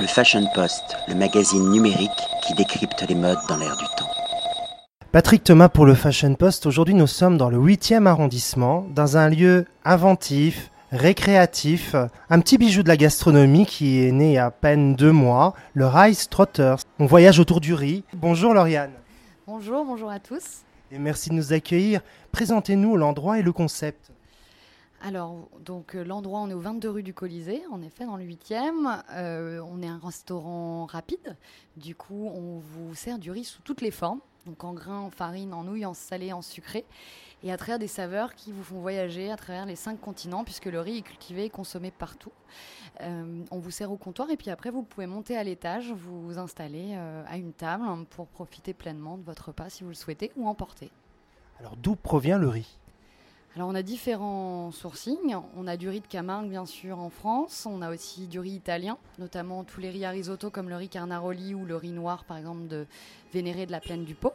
Le Fashion Post, le magazine numérique qui décrypte les modes dans l'air du temps. Patrick Thomas pour le Fashion Post. Aujourd'hui, nous sommes dans le 8e arrondissement, dans un lieu inventif, récréatif, un petit bijou de la gastronomie qui est né il y a à peine deux mois, le Rice Trotters. On voyage autour du riz. Bonjour Lauriane. Bonjour, bonjour à tous. Et merci de nous accueillir. Présentez-nous l'endroit et le concept. Alors, donc euh, l'endroit, on est au 22 rue du Colisée, en effet, dans le 8e. Euh, on est un restaurant rapide. Du coup, on vous sert du riz sous toutes les formes. Donc en grains, en farine, en nouilles, en salé, en sucré. Et à travers des saveurs qui vous font voyager à travers les cinq continents, puisque le riz est cultivé et consommé partout. Euh, on vous sert au comptoir et puis après, vous pouvez monter à l'étage, vous installer à une table pour profiter pleinement de votre repas si vous le souhaitez ou emporter. Alors d'où provient le riz? Alors on a différents sourcings. On a du riz de Camargue bien sûr en France. On a aussi du riz italien, notamment tous les riz à risotto comme le riz Carnaroli ou le riz noir par exemple de Vénéré de la plaine du Pau.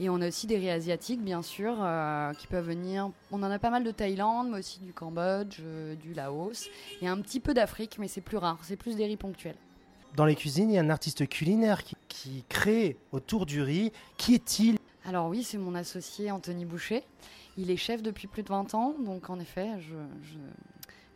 Et on a aussi des riz asiatiques bien sûr euh, qui peuvent venir. On en a pas mal de Thaïlande, mais aussi du Cambodge, euh, du Laos et un petit peu d'Afrique, mais c'est plus rare. C'est plus des riz ponctuels. Dans les cuisines, il y a un artiste culinaire qui crée autour du riz. Qui est-il? Alors oui, c'est mon associé Anthony Boucher. Il est chef depuis plus de 20 ans, donc en effet, je,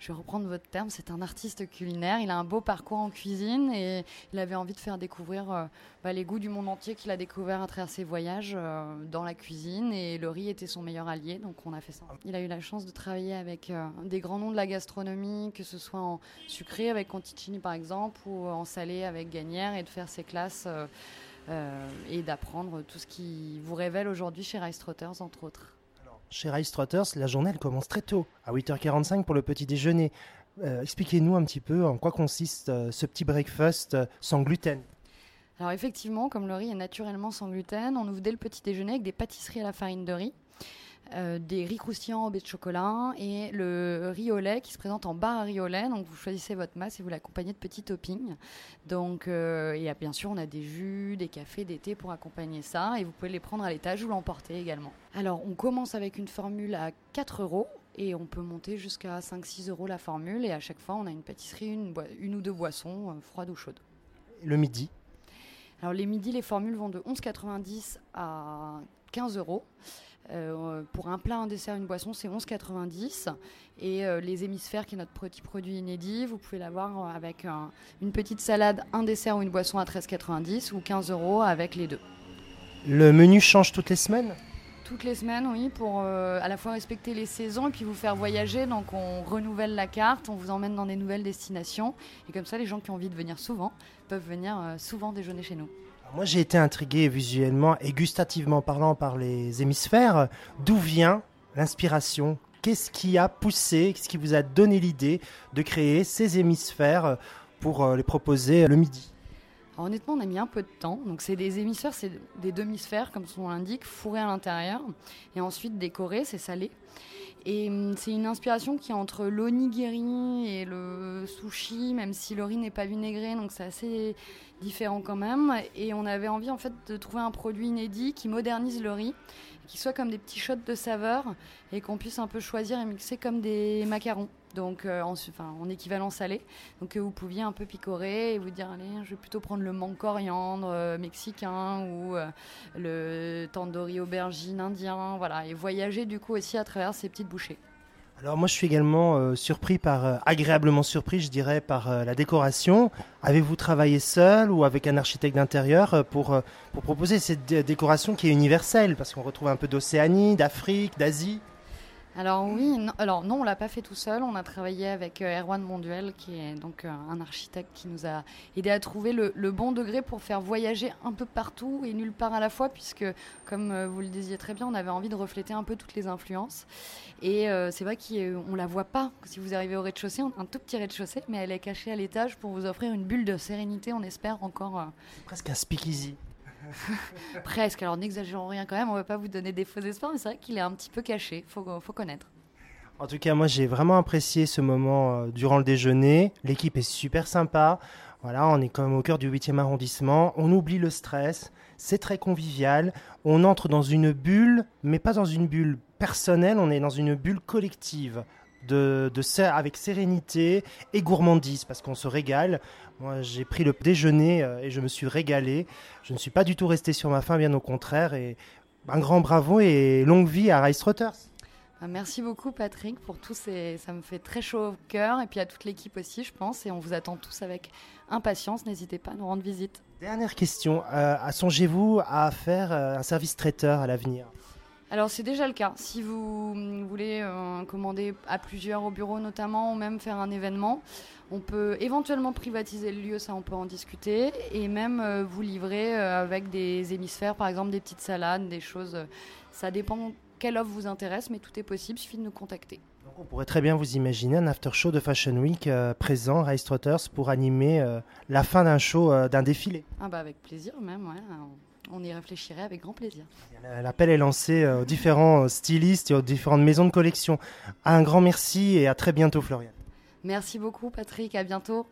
vais reprendre votre terme, c'est un artiste culinaire. Il a un beau parcours en cuisine et il avait envie de faire découvrir euh, bah, les goûts du monde entier qu'il a découvert à travers ses voyages euh, dans la cuisine. Et le riz était son meilleur allié, donc on a fait ça. Il a eu la chance de travailler avec euh, des grands noms de la gastronomie, que ce soit en sucré avec Conticini par exemple, ou en salé avec Gagnère, et de faire ses classes. Et d'apprendre tout ce qui vous révèle aujourd'hui chez Rice Trotters, entre autres. Chez Rice Trotters, la journée elle commence très tôt, à 8h45 pour le petit déjeuner. Euh, expliquez-nous un petit peu en quoi consiste euh, ce petit breakfast euh, sans gluten. Alors effectivement, comme le riz est naturellement sans gluten, on ouvre dès le petit déjeuner avec des pâtisseries à la farine de riz. Euh, des riz croustillants au baie de chocolat et le riz au lait qui se présente en barre à riz au lait. Donc vous choisissez votre masse et vous l'accompagnez de petits toppings. Donc euh, et bien sûr on a des jus, des cafés, des thés pour accompagner ça et vous pouvez les prendre à l'étage ou l'emporter également. Alors on commence avec une formule à 4 euros et on peut monter jusqu'à 5-6 euros la formule et à chaque fois on a une pâtisserie, une, une ou deux boissons euh, froides ou chaudes. Le midi? Alors les midis les formules vont de 11,90 à 15 euros. Euh, pour un plat, un dessert, une boisson, c'est 11,90. Et euh, les hémisphères, qui est notre petit produit inédit, vous pouvez l'avoir euh, avec une petite salade, un dessert ou une boisson à 13,90 ou 15 euros avec les deux. Le menu change toutes les semaines? Toutes les semaines, oui, pour à la fois respecter les saisons et puis vous faire voyager. Donc on renouvelle la carte, on vous emmène dans des nouvelles destinations. Et comme ça, les gens qui ont envie de venir souvent peuvent venir souvent déjeuner chez nous. Moi, j'ai été intrigué visuellement et gustativement parlant par les hémisphères. D'où vient l'inspiration? Qu'est-ce qui a poussé, qu'est-ce qui vous a donné l'idée de créer ces hémisphères pour euh, les proposer le midi? Honnêtement, on a mis un peu de temps. Donc c'est des hémisphères, c'est des demi-sphères, comme son nom l'indique, fourrées à l'intérieur. Et ensuite décorées, c'est salé. Et hum, c'est une inspiration qui est entre l'onigiri et le sushi, même si le riz n'est pas vinaigré, donc c'est assez différent quand même. Et on avait envie en fait de trouver un produit inédit qui modernise le riz, qui soit comme des petits shots de saveur et qu'on puisse un peu choisir et mixer comme des macarons donc euh, en, équivalent salé. Donc que vous pouviez un peu picorer et vous dire allez, je vais plutôt prendre le mangue coriandre euh, mexicain ou euh, le tandoori aubergine indien, voilà, et voyager du coup aussi à travers ces petites bouchées. Alors moi je suis également surpris par, agréablement surpris je dirais, par la décoration. Avez-vous travaillé seul ou avec un architecte d'intérieur pour, pour proposer cette décoration qui est universelle? Parce qu'on retrouve un peu d'Océanie, d'Afrique, d'Asie alors oui, non, alors non, on l'a pas fait tout seul. On a travaillé avec euh, Erwan Monduel, qui est donc euh, un architecte qui nous a aidé à trouver le, bon degré pour faire voyager un peu partout et nulle part à la fois, puisque comme euh, vous le disiez très bien, on avait envie de refléter un peu toutes les influences. Et c'est vrai qu'on la voit pas si vous arrivez au rez-de-chaussée, un tout petit rez-de-chaussée, mais elle est cachée à l'étage pour vous offrir une bulle de sérénité. On espère encore. Presque un speakeasy. Presque. Alors n'exagérons rien quand même, on ne va pas vous donner des faux espoirs, mais c'est vrai qu'il est un petit peu caché, faut, faut connaître. En tout cas, moi j'ai vraiment apprécié ce moment euh, durant le déjeuner. L'équipe est super sympa. Voilà, on est quand même au cœur du 8e arrondissement. On oublie le stress. C'est très convivial. On entre dans une bulle, mais pas dans une bulle personnelle, on est dans une bulle collective de, de, avec sérénité et gourmandise, parce qu'on se régale. Moi, j'ai pris le déjeuner euh, et je me suis régalé. Je ne suis pas du tout resté sur ma faim, bien au contraire. Et un grand bravo et longue vie à Rice Trotters. Bah, merci beaucoup Patrick pour tout ces... ça me fait très chaud au cœur et puis à toute l'équipe aussi je pense et on vous attend tous avec impatience, n'hésitez pas à nous rendre visite. Dernière question, euh, songez-vous à faire euh, un service traiteur à l'avenir? Alors c'est déjà le cas. Si vous voulez euh, commander à plusieurs au bureau notamment ou même faire un événement, on peut éventuellement privatiser le lieu, ça on peut en discuter, et même euh, vous livrer euh, avec des hémisphères, par exemple des petites salades, des choses. ça dépend quelle offre vous intéresse, mais tout est possible, il suffit de nous contacter. Donc on pourrait très bien vous imaginer un after show de Fashion Week présent à Trotters pour animer la fin d'un show, d'un défilé. Ah bah avec plaisir même, ouais on y réfléchirait avec grand plaisir. L'appel est lancé euh, aux différents euh, stylistes et aux différentes maisons de collection. Un grand merci et à très bientôt, Florian. Merci beaucoup, Patrick. À bientôt.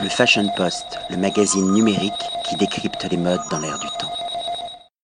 Le Fashion Post, le magazine numérique qui décrypte les modes dans l'air du temps.